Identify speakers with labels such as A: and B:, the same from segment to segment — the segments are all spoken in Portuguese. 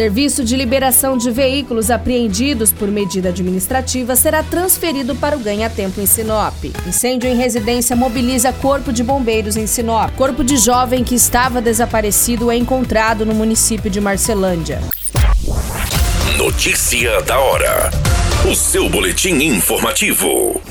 A: Serviço de liberação de veículos apreendidos por medida administrativa será transferido para o Ganha-Tempo em Sinop. Incêndio em residência mobiliza Corpo de Bombeiros em Sinop. Corpo de jovem que estava desaparecido é encontrado no município de Marcelândia.
B: Notícia da hora. O seu boletim informativo.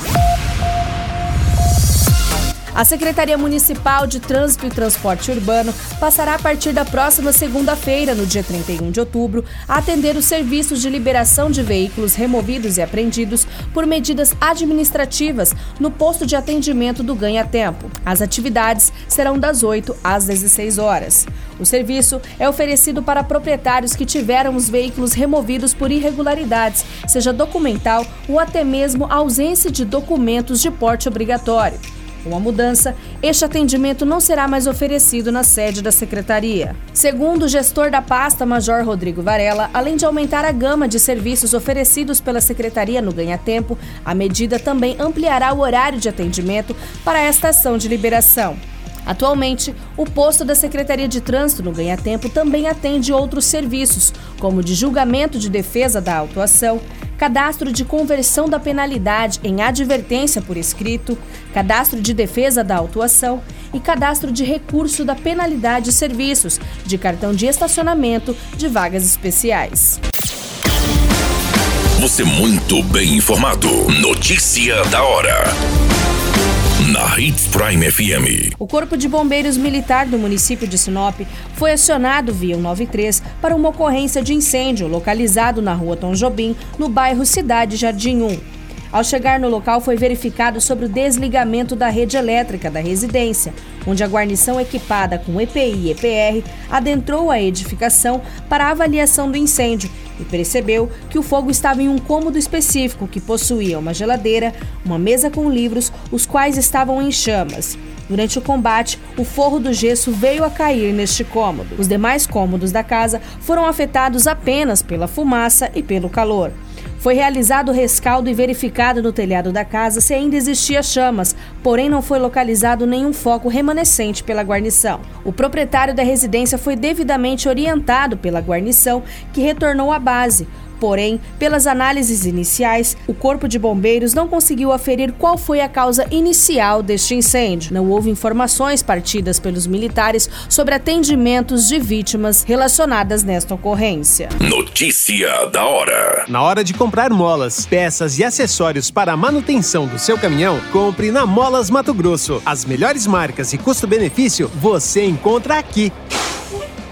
A: A Secretaria Municipal de Trânsito e Transporte Urbano passará a partir da próxima segunda-feira, no dia 31 de outubro, a atender os serviços de liberação de veículos removidos e apreendidos por medidas administrativas no posto de atendimento do Ganha Tempo. As atividades serão das 8 às 16 horas. O serviço é oferecido para proprietários que tiveram os veículos removidos por irregularidades, seja documental ou até mesmo ausência de documentos de porte obrigatório. Com a mudança, este atendimento não será mais oferecido na sede da secretaria. Segundo o gestor da pasta, Major Rodrigo Varela, além de aumentar a gama de serviços oferecidos pela secretaria no Ganha Tempo, a medida também ampliará o horário de atendimento para esta ação de liberação. Atualmente, o posto da Secretaria de Trânsito no Ganha Tempo também atende outros serviços, como de julgamento de defesa da autuação, cadastro de conversão da penalidade em advertência por escrito, cadastro de defesa da autuação e cadastro de recurso da penalidade de serviços, de cartão de estacionamento de vagas especiais.
B: Você muito bem informado. Notícia da hora na Hits Prime FM.
A: O Corpo de Bombeiros Militar do município de Sinop foi acionado via 93 para uma ocorrência de incêndio localizado na rua Tom Jobim, no bairro Cidade Jardim 1. Ao chegar no local, foi verificado sobre o desligamento da rede elétrica da residência, onde a guarnição equipada com EPI e EPR adentrou a edificação para avaliação do incêndio e percebeu que o fogo estava em um cômodo específico que possuía uma geladeira, uma mesa com livros, os quais estavam em chamas. Durante o combate, o forro do gesso veio a cair neste cômodo. Os demais cômodos da casa foram afetados apenas pela fumaça e pelo calor. Foi realizado o rescaldo e verificado no telhado da casa se ainda existia chamas, porém não foi localizado nenhum foco remanescente pela guarnição. O proprietário da residência foi devidamente orientado pela guarnição, que retornou à base. Porém, pelas análises iniciais, o Corpo de Bombeiros não conseguiu aferir qual foi a causa inicial deste incêndio. Não houve informações partidas pelos militares sobre atendimentos de vítimas relacionadas nesta ocorrência.
B: Notícia da hora:
C: Na hora de comprar molas, peças e acessórios para a manutenção do seu caminhão, compre na Molas Mato Grosso. As melhores marcas e custo-benefício você encontra aqui.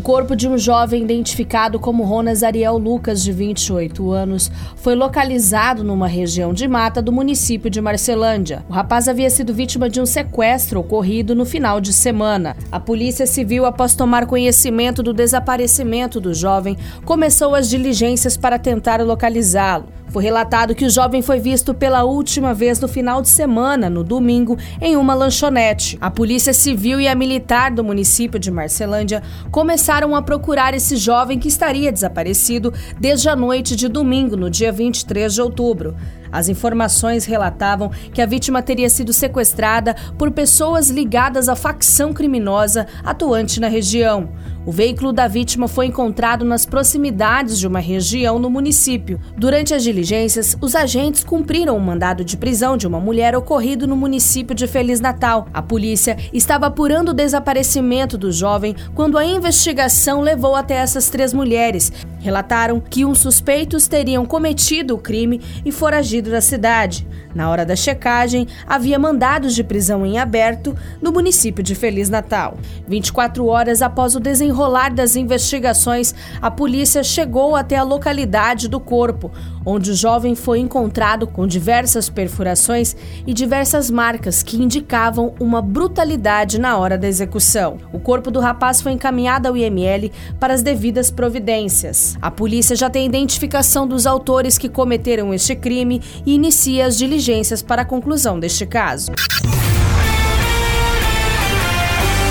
A: O corpo de um jovem identificado como Ronas Ariel Lucas, de 28 anos, foi localizado numa região de mata do município de Marcelândia. O rapaz havia sido vítima de um sequestro ocorrido no final de semana. A Polícia Civil, após tomar conhecimento do desaparecimento do jovem, começou as diligências para tentar localizá-lo. Foi relatado que o jovem foi visto pela última vez no final de semana, no domingo, em uma lanchonete. A Polícia Civil e a Militar do município de Marcelândia começaram a procurar esse jovem que estaria desaparecido desde a noite de domingo, no dia 23 de outubro. As informações relatavam que a vítima teria sido sequestrada por pessoas ligadas à facção criminosa atuante na região. O veículo da vítima foi encontrado nas proximidades de uma região no município. Durante as diligências, os agentes cumpriram um mandado de prisão de uma mulher ocorrido no município de Feliz Natal. A polícia estava apurando o desaparecimento do jovem quando a investigação levou até essas três mulheres. Relataram que uns suspeitos teriam cometido o crime e foragido da cidade. Na hora da checagem, havia mandados de prisão em aberto no município de Feliz Natal. 24 horas após o desenrolar das investigações, a polícia chegou até a localidade do corpo, onde o jovem foi encontrado com diversas perfurações e diversas marcas que indicavam uma brutalidade na hora da execução. O corpo do rapaz foi encaminhado ao IML para as devidas providências. A polícia já tem identificação dos autores que cometeram este crime e inicia as diligências para a conclusão deste caso.